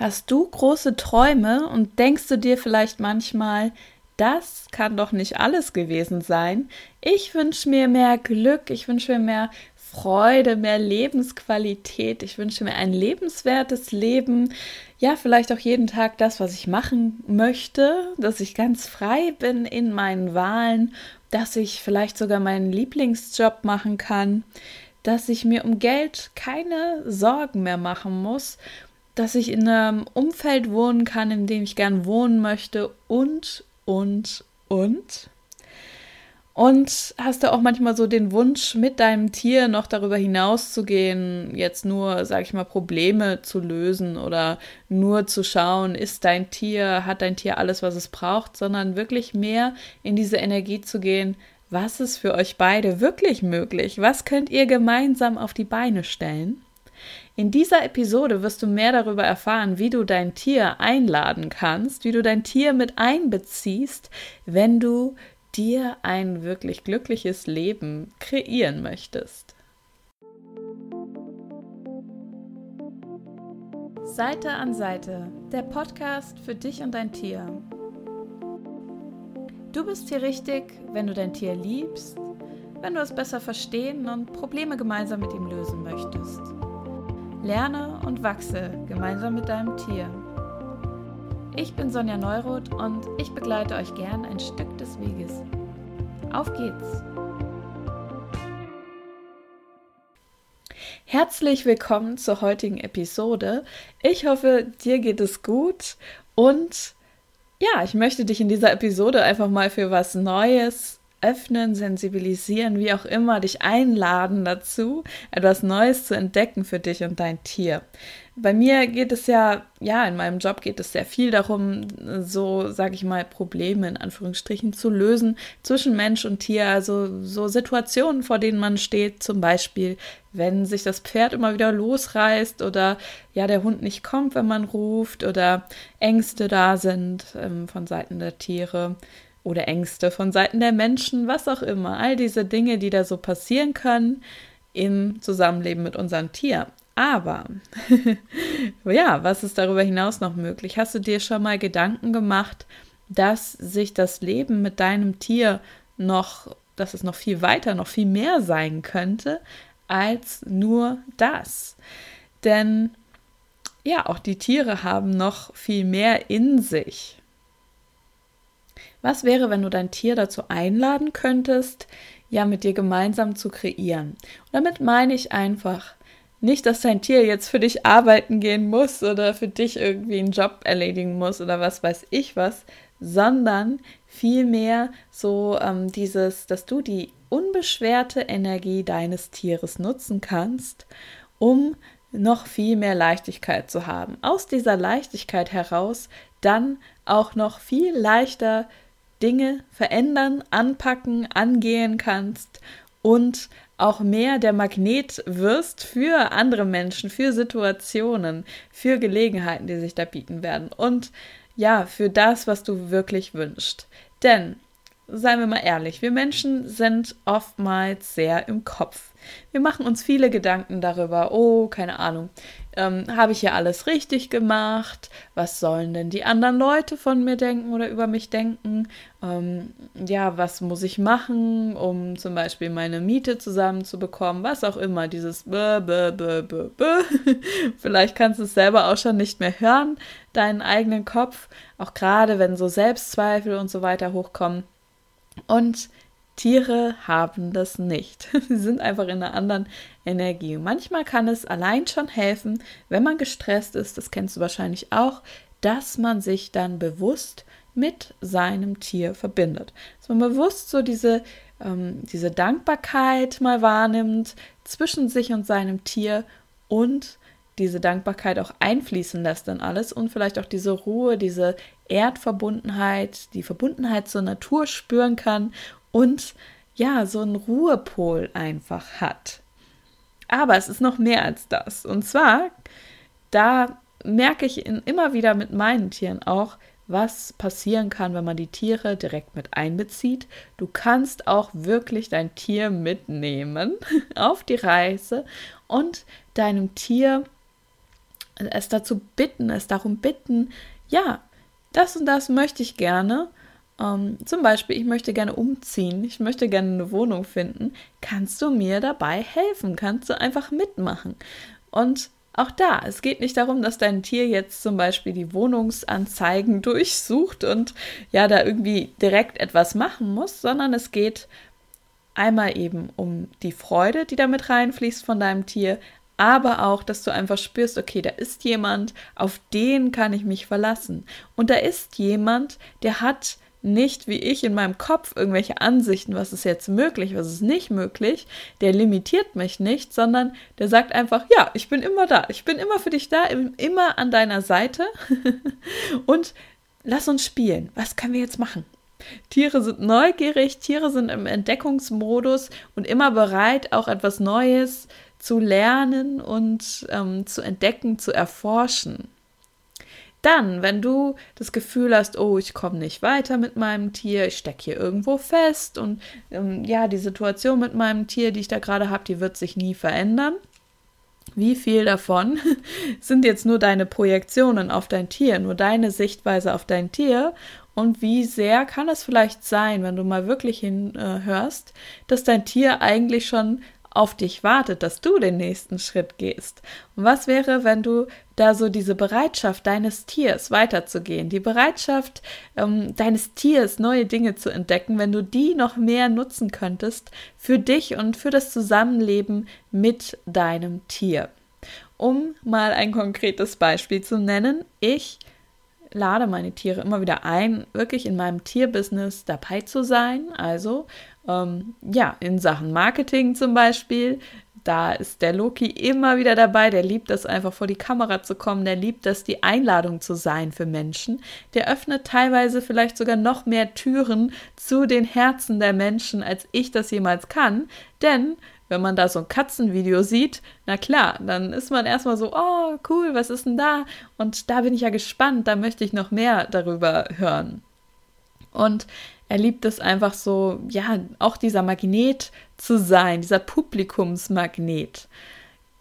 Hast du große Träume und denkst du dir vielleicht manchmal, das kann doch nicht alles gewesen sein. Ich wünsche mir mehr Glück, ich wünsche mir mehr Freude, mehr Lebensqualität, ich wünsche mir ein lebenswertes Leben. Ja, vielleicht auch jeden Tag das, was ich machen möchte, dass ich ganz frei bin in meinen Wahlen, dass ich vielleicht sogar meinen Lieblingsjob machen kann, dass ich mir um Geld keine Sorgen mehr machen muss dass ich in einem Umfeld wohnen kann, in dem ich gern wohnen möchte und, und, und. Und hast du auch manchmal so den Wunsch, mit deinem Tier noch darüber hinaus zu gehen, jetzt nur, sag ich mal, Probleme zu lösen oder nur zu schauen, ist dein Tier, hat dein Tier alles, was es braucht, sondern wirklich mehr in diese Energie zu gehen, was ist für euch beide wirklich möglich? Was könnt ihr gemeinsam auf die Beine stellen? In dieser Episode wirst du mehr darüber erfahren, wie du dein Tier einladen kannst, wie du dein Tier mit einbeziehst, wenn du dir ein wirklich glückliches Leben kreieren möchtest. Seite an Seite, der Podcast für dich und dein Tier. Du bist hier richtig, wenn du dein Tier liebst, wenn du es besser verstehen und Probleme gemeinsam mit ihm lösen möchtest. Lerne und wachse gemeinsam mit deinem Tier. Ich bin Sonja Neuroth und ich begleite euch gern ein Stück des Weges. Auf geht's! Herzlich willkommen zur heutigen Episode. Ich hoffe, dir geht es gut und ja, ich möchte dich in dieser Episode einfach mal für was Neues öffnen, sensibilisieren, wie auch immer, dich einladen dazu, etwas Neues zu entdecken für dich und dein Tier. Bei mir geht es ja, ja, in meinem Job geht es sehr viel darum, so, sage ich mal, Probleme in Anführungsstrichen zu lösen zwischen Mensch und Tier. Also so Situationen, vor denen man steht, zum Beispiel, wenn sich das Pferd immer wieder losreißt oder ja, der Hund nicht kommt, wenn man ruft oder Ängste da sind ähm, von Seiten der Tiere oder Ängste von Seiten der Menschen, was auch immer. All diese Dinge, die da so passieren können im Zusammenleben mit unserem Tier. Aber ja, was ist darüber hinaus noch möglich? Hast du dir schon mal Gedanken gemacht, dass sich das Leben mit deinem Tier noch, dass es noch viel weiter, noch viel mehr sein könnte als nur das? Denn ja, auch die Tiere haben noch viel mehr in sich. Was wäre, wenn du dein Tier dazu einladen könntest, ja mit dir gemeinsam zu kreieren? Und damit meine ich einfach nicht, dass dein Tier jetzt für dich arbeiten gehen muss oder für dich irgendwie einen Job erledigen muss oder was weiß ich was, sondern vielmehr so ähm, dieses, dass du die unbeschwerte Energie deines Tieres nutzen kannst, um noch viel mehr Leichtigkeit zu haben. Aus dieser Leichtigkeit heraus dann auch noch viel leichter Dinge verändern, anpacken, angehen kannst und auch mehr der Magnet wirst für andere Menschen, für Situationen, für Gelegenheiten, die sich da bieten werden und ja, für das, was du wirklich wünschst. Denn seien wir mal ehrlich, wir Menschen sind oftmals sehr im Kopf. Wir machen uns viele Gedanken darüber, oh, keine Ahnung, ähm, habe ich hier alles richtig gemacht? Was sollen denn die anderen Leute von mir denken oder über mich denken? Ähm, ja, was muss ich machen, um zum Beispiel meine Miete zusammenzubekommen? Was auch immer, dieses bäh, bäh, bäh, bäh, bäh. Vielleicht kannst du es selber auch schon nicht mehr hören, deinen eigenen Kopf, auch gerade wenn so Selbstzweifel und so weiter hochkommen. Und Tiere haben das nicht. Sie sind einfach in einer anderen Energie. manchmal kann es allein schon helfen, wenn man gestresst ist, das kennst du wahrscheinlich auch, dass man sich dann bewusst mit seinem Tier verbindet. Dass man bewusst so diese, ähm, diese Dankbarkeit mal wahrnimmt zwischen sich und seinem Tier und diese Dankbarkeit auch einfließen lässt dann alles und vielleicht auch diese Ruhe, diese Erdverbundenheit, die Verbundenheit zur Natur spüren kann und ja, so einen Ruhepol einfach hat. Aber es ist noch mehr als das. Und zwar, da merke ich in, immer wieder mit meinen Tieren auch, was passieren kann, wenn man die Tiere direkt mit einbezieht. Du kannst auch wirklich dein Tier mitnehmen auf die Reise und deinem Tier es dazu bitten, es darum bitten, ja, das und das möchte ich gerne. Ähm, zum Beispiel, ich möchte gerne umziehen, ich möchte gerne eine Wohnung finden. Kannst du mir dabei helfen? Kannst du einfach mitmachen? Und auch da, es geht nicht darum, dass dein Tier jetzt zum Beispiel die Wohnungsanzeigen durchsucht und ja, da irgendwie direkt etwas machen muss, sondern es geht einmal eben um die Freude, die damit reinfließt von deinem Tier, aber auch, dass du einfach spürst, okay, da ist jemand, auf den kann ich mich verlassen. Und da ist jemand, der hat nicht wie ich in meinem Kopf irgendwelche Ansichten, was ist jetzt möglich, was ist nicht möglich, der limitiert mich nicht, sondern der sagt einfach, ja, ich bin immer da, ich bin immer für dich da, immer an deiner Seite und lass uns spielen. Was können wir jetzt machen? Tiere sind neugierig, Tiere sind im Entdeckungsmodus und immer bereit, auch etwas Neues zu lernen und ähm, zu entdecken, zu erforschen. Dann, wenn du das Gefühl hast, oh, ich komme nicht weiter mit meinem Tier, ich stecke hier irgendwo fest und ähm, ja, die Situation mit meinem Tier, die ich da gerade habe, die wird sich nie verändern. Wie viel davon sind jetzt nur deine Projektionen auf dein Tier, nur deine Sichtweise auf dein Tier? Und wie sehr kann es vielleicht sein, wenn du mal wirklich hinhörst, dass dein Tier eigentlich schon auf dich wartet, dass du den nächsten Schritt gehst. Und was wäre, wenn du da so diese Bereitschaft deines Tiers weiterzugehen, die Bereitschaft ähm, deines Tiers neue Dinge zu entdecken, wenn du die noch mehr nutzen könntest für dich und für das Zusammenleben mit deinem Tier. Um mal ein konkretes Beispiel zu nennen, ich lade meine Tiere immer wieder ein, wirklich in meinem Tierbusiness dabei zu sein. Also ähm, ja, in Sachen Marketing zum Beispiel, da ist der Loki immer wieder dabei. Der liebt es einfach vor die Kamera zu kommen. Der liebt es, die Einladung zu sein für Menschen. Der öffnet teilweise vielleicht sogar noch mehr Türen zu den Herzen der Menschen, als ich das jemals kann. Denn wenn man da so ein Katzenvideo sieht, na klar, dann ist man erstmal so, oh, cool, was ist denn da? Und da bin ich ja gespannt, da möchte ich noch mehr darüber hören. Und er liebt es einfach so, ja, auch dieser Magnet zu sein, dieser Publikumsmagnet.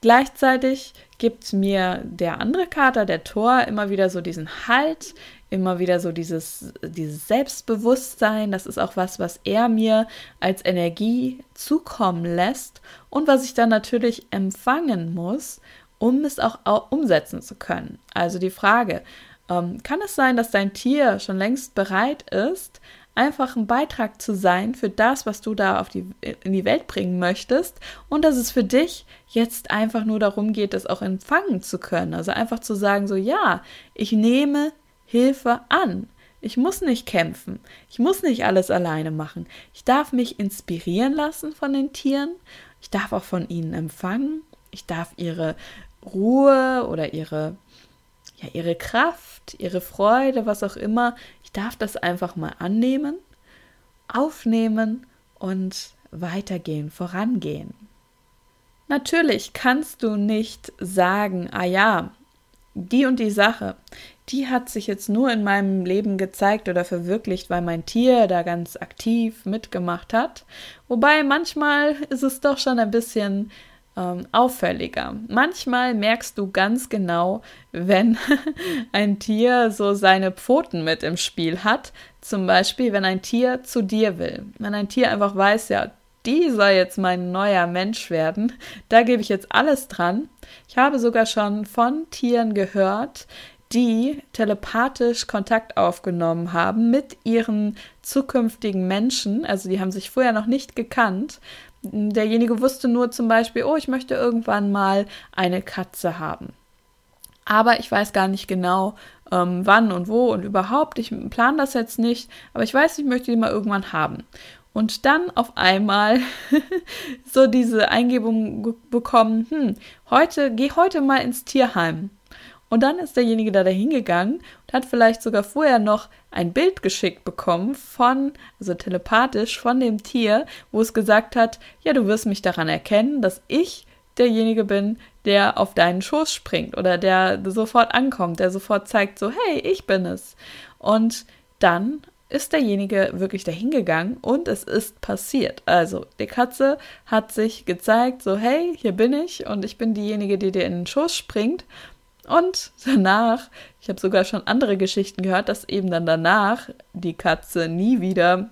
Gleichzeitig gibt mir der andere Kater, der Tor, immer wieder so diesen Halt, immer wieder so dieses, dieses Selbstbewusstsein. Das ist auch was, was er mir als Energie zukommen lässt und was ich dann natürlich empfangen muss, um es auch umsetzen zu können. Also die Frage, ähm, kann es sein, dass dein Tier schon längst bereit ist, einfach ein Beitrag zu sein für das, was du da auf die, in die Welt bringen möchtest und dass es für dich jetzt einfach nur darum geht, das auch empfangen zu können. Also einfach zu sagen, so ja, ich nehme Hilfe an. Ich muss nicht kämpfen. Ich muss nicht alles alleine machen. Ich darf mich inspirieren lassen von den Tieren. Ich darf auch von ihnen empfangen. Ich darf ihre Ruhe oder ihre ja, ihre Kraft, ihre Freude, was auch immer. Ich darf das einfach mal annehmen, aufnehmen und weitergehen, vorangehen. Natürlich kannst du nicht sagen, ah ja, die und die Sache, die hat sich jetzt nur in meinem Leben gezeigt oder verwirklicht, weil mein Tier da ganz aktiv mitgemacht hat. Wobei manchmal ist es doch schon ein bisschen ähm, auffälliger. Manchmal merkst du ganz genau, wenn ein Tier so seine Pfoten mit im Spiel hat. Zum Beispiel, wenn ein Tier zu dir will. Wenn ein Tier einfach weiß, ja, die soll jetzt mein neuer Mensch werden. Da gebe ich jetzt alles dran. Ich habe sogar schon von Tieren gehört, die telepathisch Kontakt aufgenommen haben mit ihren zukünftigen Menschen. Also die haben sich vorher noch nicht gekannt Derjenige wusste nur zum Beispiel, oh, ich möchte irgendwann mal eine Katze haben. Aber ich weiß gar nicht genau, ähm, wann und wo und überhaupt. Ich plane das jetzt nicht, aber ich weiß, ich möchte die mal irgendwann haben. Und dann auf einmal so diese Eingebung bekommen, hm, heute, geh heute mal ins Tierheim. Und dann ist derjenige da hingegangen und hat vielleicht sogar vorher noch ein Bild geschickt bekommen von, also telepathisch von dem Tier, wo es gesagt hat, ja, du wirst mich daran erkennen, dass ich derjenige bin, der auf deinen Schoß springt oder der sofort ankommt, der sofort zeigt, so, hey, ich bin es. Und dann ist derjenige wirklich dahingegangen und es ist passiert. Also, die Katze hat sich gezeigt, so, hey, hier bin ich und ich bin diejenige, die dir in den Schoß springt Und danach, ich habe sogar schon andere Geschichten gehört, dass eben dann danach die Katze nie wieder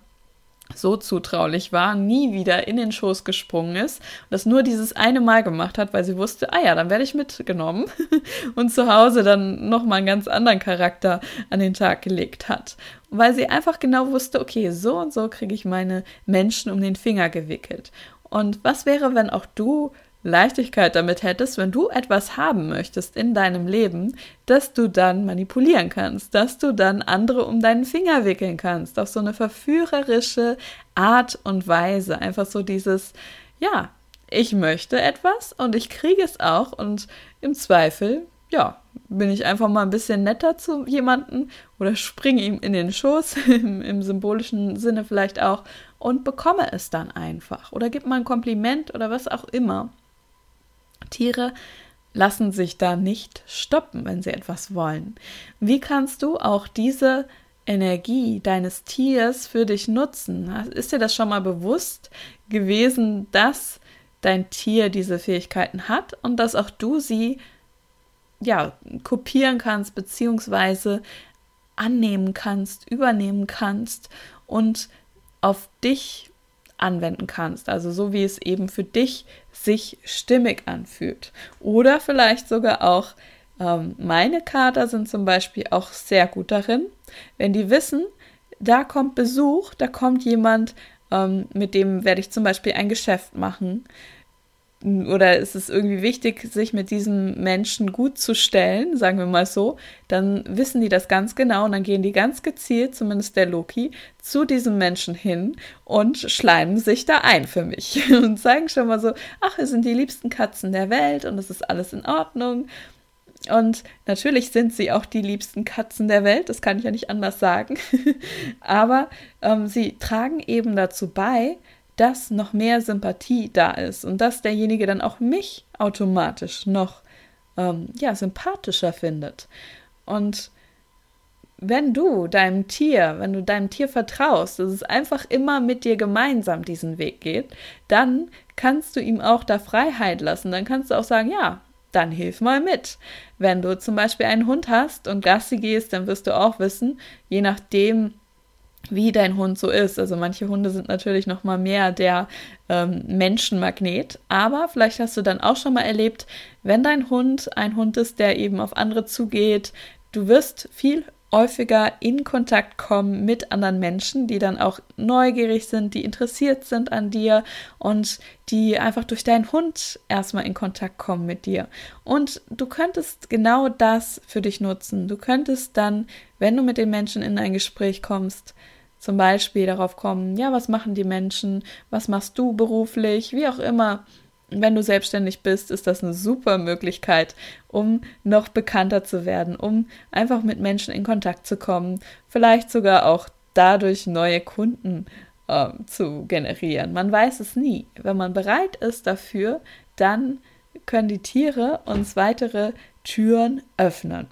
so zutraulich war, nie wieder in den Schoß gesprungen ist und das nur dieses eine Mal gemacht hat, weil sie wusste, ah ja, dann werde ich mitgenommen und zu Hause dann nochmal einen ganz anderen Charakter an den Tag gelegt hat. weil sie einfach genau wusste, okay, so und so kriege ich meine Menschen um den Finger gewickelt. Und was wäre, wenn auch du Leichtigkeit damit hättest, wenn du etwas haben möchtest in deinem Leben, dass du dann manipulieren kannst, dass du dann andere um deinen Finger wickeln kannst, auf so eine verführerische Art und Weise. Einfach so dieses, ja, ich möchte etwas und ich kriege es auch und im Zweifel, ja, bin ich einfach mal ein bisschen netter zu jemandem oder springe ihm in den Schoß, im, im, symbolischen Sinne vielleicht auch, und bekomme es dann einfach. Oder gib mal ein Kompliment oder was auch immer. Tiere lassen sich da nicht stoppen, wenn sie etwas wollen. Wie kannst du auch diese Energie deines Tiers für dich nutzen? Ist dir das schon mal bewusst gewesen, dass dein Tier diese Fähigkeiten hat und dass auch du sie ja kopieren kannst beziehungsweise annehmen kannst, übernehmen kannst und auf dich anwenden kannst. Also so wie es eben für dich sich stimmig anfühlt. Oder vielleicht sogar auch ähm, meine Kater sind zum Beispiel auch sehr gut darin, wenn die wissen, da kommt Besuch, da kommt jemand, ähm, mit dem werde ich zum Beispiel ein Geschäft machen oder ist es irgendwie wichtig, sich mit diesem Menschen gut zu stellen, sagen wir mal so, dann wissen die das ganz genau und dann gehen die ganz gezielt, zumindest der Loki, zu diesem Menschen hin und schleimen sich da ein für mich und zeigen schon mal so, ach, wir sind die liebsten Katzen der Welt und es ist alles in Ordnung. Und natürlich sind sie auch die liebsten Katzen der Welt, das kann ich ja nicht anders sagen. Aber ähm, sie tragen eben dazu bei, dass noch mehr Sympathie da ist und dass derjenige dann auch mich automatisch noch ähm, ja, sympathischer findet. Und wenn du deinem Tier, wenn du deinem Tier vertraust, dass es einfach immer mit dir gemeinsam diesen Weg geht, dann kannst du ihm auch da Freiheit lassen. Dann kannst du auch sagen, ja, dann hilf mal mit. Wenn du zum Beispiel einen Hund hast und Gassi gehst, dann wirst du auch wissen, je nachdem, wie dein Hund so ist. Also manche Hunde sind natürlich noch mal mehr der ähm, Menschenmagnet, aber vielleicht hast du dann auch schon mal erlebt, wenn dein Hund ein Hund ist, der eben auf andere zugeht, du wirst viel häufiger in Kontakt kommen mit anderen Menschen, die dann auch neugierig sind, die interessiert sind an dir und die einfach durch deinen Hund erstmal in Kontakt kommen mit dir. Und du könntest genau das für dich nutzen. Du könntest dann, wenn du mit den Menschen in ein Gespräch kommst, zum Beispiel darauf kommen, ja, was machen die Menschen, was machst du beruflich, wie auch immer. Wenn du selbstständig bist, ist das eine super Möglichkeit, um noch bekannter zu werden, um einfach mit Menschen in Kontakt zu kommen, vielleicht sogar auch dadurch neue Kunden äh, zu generieren. Man weiß es nie. Wenn man bereit ist dafür, dann können die Tiere uns weitere Türen öffnen.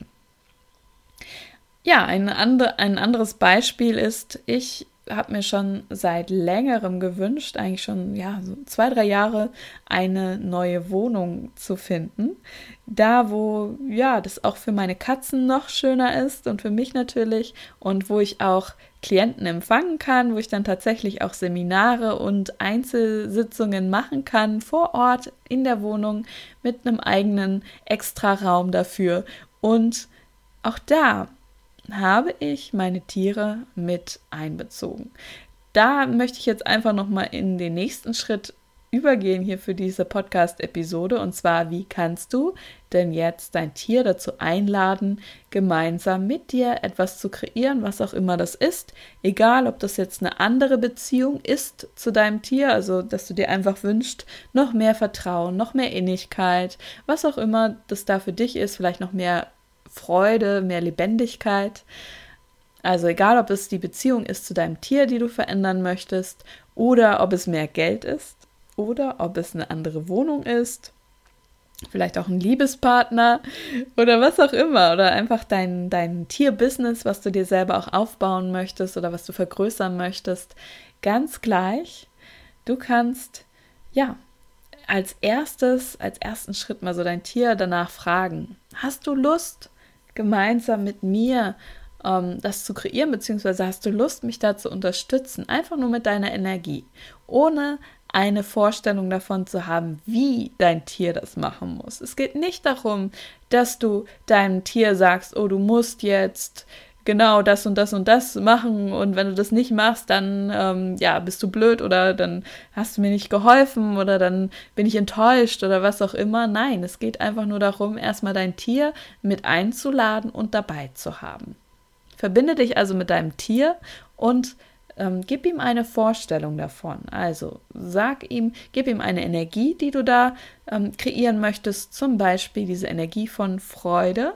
Ja, ein, andre, ein anderes Beispiel ist, ich habe mir schon seit längerem gewünscht, eigentlich schon ja so zwei drei Jahre eine neue Wohnung zu finden, da wo ja das auch für meine Katzen noch schöner ist und für mich natürlich und wo ich auch Klienten empfangen kann, wo ich dann tatsächlich auch Seminare und Einzelsitzungen machen kann vor Ort in der Wohnung mit einem eigenen Extraraum dafür. Und auch da habe ich meine Tiere mit einbezogen. Da möchte ich jetzt einfach noch mal in den nächsten Schritt übergehen hier für diese Podcast-Episode. Und zwar, wie kannst du denn jetzt dein Tier dazu einladen, gemeinsam mit dir etwas zu kreieren, was auch immer das ist. Egal, ob das jetzt eine andere Beziehung ist zu deinem Tier, also dass du dir einfach wünschst, noch mehr Vertrauen, noch mehr Innigkeit, was auch immer das da für dich ist, vielleicht noch mehr Freude, mehr Lebendigkeit. Also egal, ob es die Beziehung ist zu deinem Tier, die du verändern möchtest, oder ob es mehr Geld ist, oder ob es eine andere Wohnung ist, vielleicht auch ein Liebespartner oder was auch immer, oder einfach dein, dein Tierbusiness, was du dir selber auch aufbauen möchtest oder was du vergrößern möchtest, ganz gleich. Du kannst, ja, als erstes, als ersten Schritt mal so dein Tier danach fragen, hast du Lust, gemeinsam mit mir ähm, das zu kreieren, beziehungsweise hast du Lust, mich da zu unterstützen, einfach nur mit deiner Energie, ohne eine Vorstellung davon zu haben, wie dein Tier das machen muss. Es geht nicht darum, dass du deinem Tier sagst, oh, du musst jetzt genau das und das und das machen und wenn du das nicht machst, dann ähm, ja, bist du blöd oder dann hast du mir nicht geholfen oder dann bin ich enttäuscht oder was auch immer. Nein, es geht einfach nur darum, erstmal dein Tier mit einzuladen und dabei zu haben. Verbinde dich also mit deinem Tier und ähm, gib ihm eine Vorstellung davon. Also sag ihm, gib ihm eine Energie, die du da ähm, kreieren möchtest, zum Beispiel diese Energie von Freude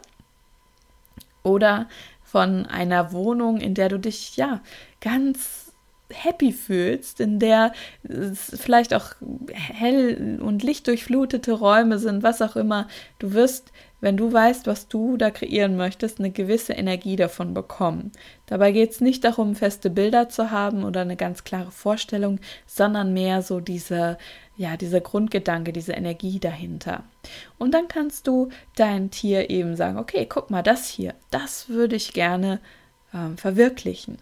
oder von einer Wohnung, in der du dich ja ganz happy fühlst, in der es vielleicht auch hell und lichtdurchflutete Räume sind, was auch immer. Du wirst wenn du weißt, was du da kreieren möchtest, eine gewisse Energie davon bekommen. Dabei geht es nicht darum, feste Bilder zu haben oder eine ganz klare Vorstellung, sondern mehr so diese, ja, dieser Grundgedanke, diese Energie dahinter. Und dann kannst du dein Tier eben sagen, okay, guck mal, das hier, das würde ich gerne ähm, verwirklichen.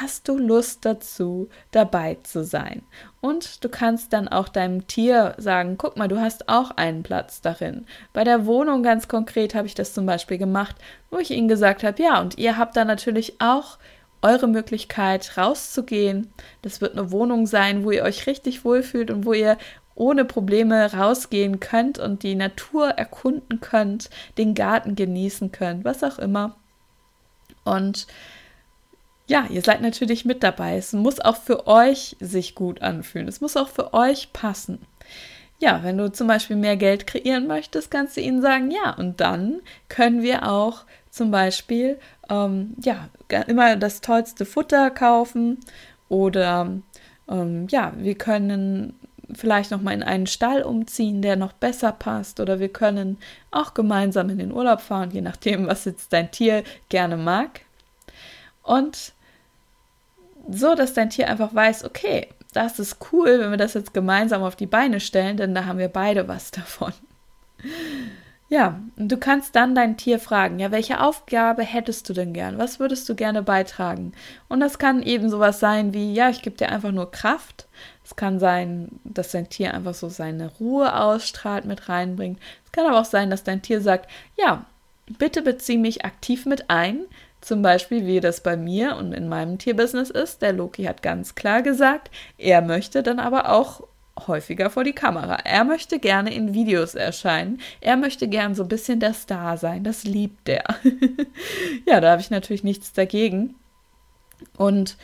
Hast du Lust dazu, dabei zu sein? Und du kannst dann auch deinem Tier sagen, guck mal, du hast auch einen Platz darin. Bei der Wohnung ganz konkret habe ich das zum Beispiel gemacht, wo ich ihnen gesagt habe, ja, und ihr habt da natürlich auch eure Möglichkeit rauszugehen. Das wird eine Wohnung sein, wo ihr euch richtig wohlfühlt und wo ihr ohne Probleme rausgehen könnt und die Natur erkunden könnt, den Garten genießen könnt, was auch immer. Und ja, ihr seid natürlich mit dabei. Es muss auch für euch sich gut anfühlen. Es muss auch für euch passen. Ja, wenn du zum Beispiel mehr Geld kreieren möchtest, kannst du ihnen sagen, ja, und dann können wir auch zum Beispiel ähm, ja immer das tollste Futter kaufen oder ähm, ja, wir können vielleicht noch mal in einen Stall umziehen, der noch besser passt oder wir können auch gemeinsam in den Urlaub fahren, je nachdem, was jetzt dein Tier gerne mag. Und so, dass dein Tier einfach weiß, okay, das ist cool, wenn wir das jetzt gemeinsam auf die Beine stellen, denn da haben wir beide was davon. Ja, und du kannst dann dein Tier fragen, ja, welche Aufgabe hättest du denn gern? Was würdest du gerne beitragen? Und das kann eben sowas sein wie, ja, ich gebe dir einfach nur Kraft. Es kann sein, dass dein Tier einfach so seine Ruhe ausstrahlt, mit reinbringt. Es kann aber auch sein, dass dein Tier sagt, ja, bitte bezieh mich aktiv mit ein. Zum Beispiel, wie das bei mir und in meinem Tierbusiness ist. Der Loki hat ganz klar gesagt, er möchte dann aber auch häufiger vor die Kamera. Er möchte gerne in Videos erscheinen. Er möchte gern so ein bisschen der Star sein. Das liebt er. ja, da habe ich natürlich nichts dagegen. Und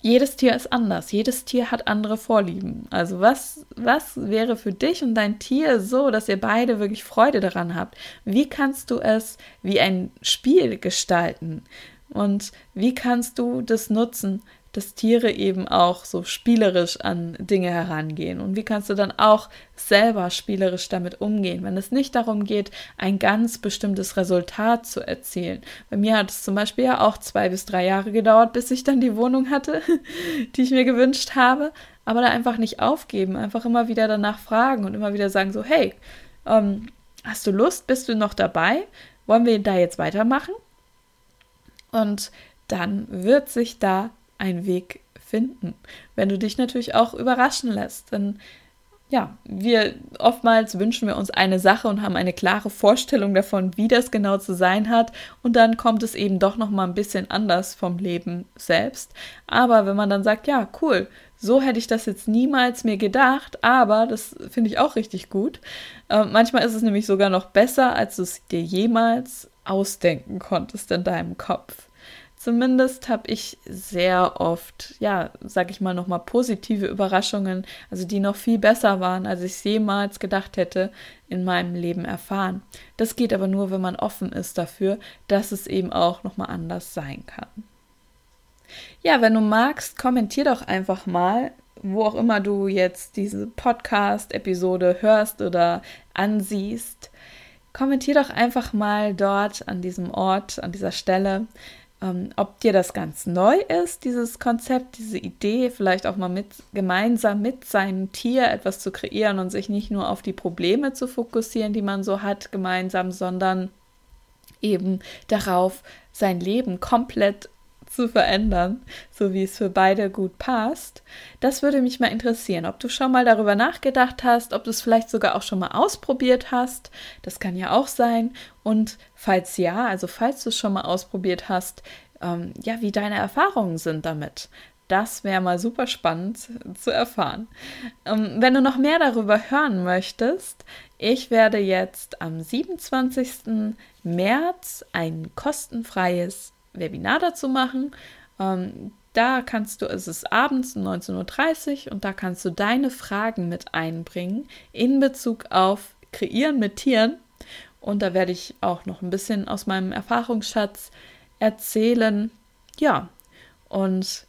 jedes Tier ist anders. Jedes Tier hat andere Vorlieben. Also was, was wäre für dich und dein Tier so, dass ihr beide wirklich Freude daran habt? Wie kannst du es wie ein Spiel gestalten? Und wie kannst du das nutzen, dass Tiere eben auch so spielerisch an Dinge herangehen. Und wie kannst du dann auch selber spielerisch damit umgehen, wenn es nicht darum geht, ein ganz bestimmtes Resultat zu erzielen. Bei mir hat es zum Beispiel ja auch zwei bis drei Jahre gedauert, bis ich dann die Wohnung hatte, die ich mir gewünscht habe. Aber da einfach nicht aufgeben, einfach immer wieder danach fragen und immer wieder sagen so, hey, ähm, hast du Lust? Bist du noch dabei? Wollen wir da jetzt weitermachen? Und dann wird sich da einen Weg finden. Wenn du dich natürlich auch überraschen lässt, denn ja, wir oftmals wünschen wir uns eine Sache und haben eine klare Vorstellung davon, wie das genau zu sein hat und dann kommt es eben doch noch mal ein bisschen anders vom Leben selbst. Aber wenn man dann sagt, ja, cool, so hätte ich das jetzt niemals mir gedacht, aber das finde ich auch richtig gut. Äh, manchmal ist es nämlich sogar noch besser, als du es dir jemals ausdenken konntest in deinem Kopf. Zumindest habe ich sehr oft, ja, sag ich mal, nochmal positive Überraschungen, also die noch viel besser waren, als ich es jemals gedacht hätte, in meinem Leben erfahren. Das geht aber nur, wenn man offen ist dafür, dass es eben auch nochmal anders sein kann. Ja, wenn du magst, kommentier doch einfach mal, wo auch immer du jetzt diese Podcast-Episode hörst oder ansiehst. Kommentier doch einfach mal dort an diesem Ort, an dieser Stelle, ähm, ob dir das ganz neu ist, dieses Konzept, diese Idee, vielleicht auch mal mit gemeinsam mit seinem Tier etwas zu kreieren und sich nicht nur auf die Probleme zu fokussieren, die man so hat, gemeinsam, sondern eben darauf, sein Leben komplett zu verändern, so wie es für beide gut passt. Das würde mich mal interessieren, ob du schon mal darüber nachgedacht hast, ob du es vielleicht sogar auch schon mal ausprobiert hast. Das kann ja auch sein. Und falls ja, also falls du es schon mal ausprobiert hast, ähm, ja, wie deine Erfahrungen sind damit. Das wäre mal super spannend zu erfahren. Ähm, wenn du noch mehr darüber hören möchtest, ich werde jetzt am 27. März ein kostenfreies Webinar dazu machen. Ähm, da kannst du, es ist abends um 19.30 Uhr und da kannst du deine Fragen mit einbringen in Bezug auf Kreieren mit Tieren. Und da werde ich auch noch ein bisschen aus meinem Erfahrungsschatz erzählen. Ja, und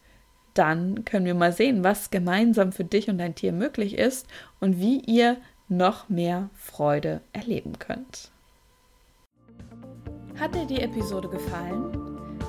dann können wir mal sehen, was gemeinsam für dich und dein Tier möglich ist und wie ihr noch mehr Freude erleben könnt. Hat dir die Episode gefallen?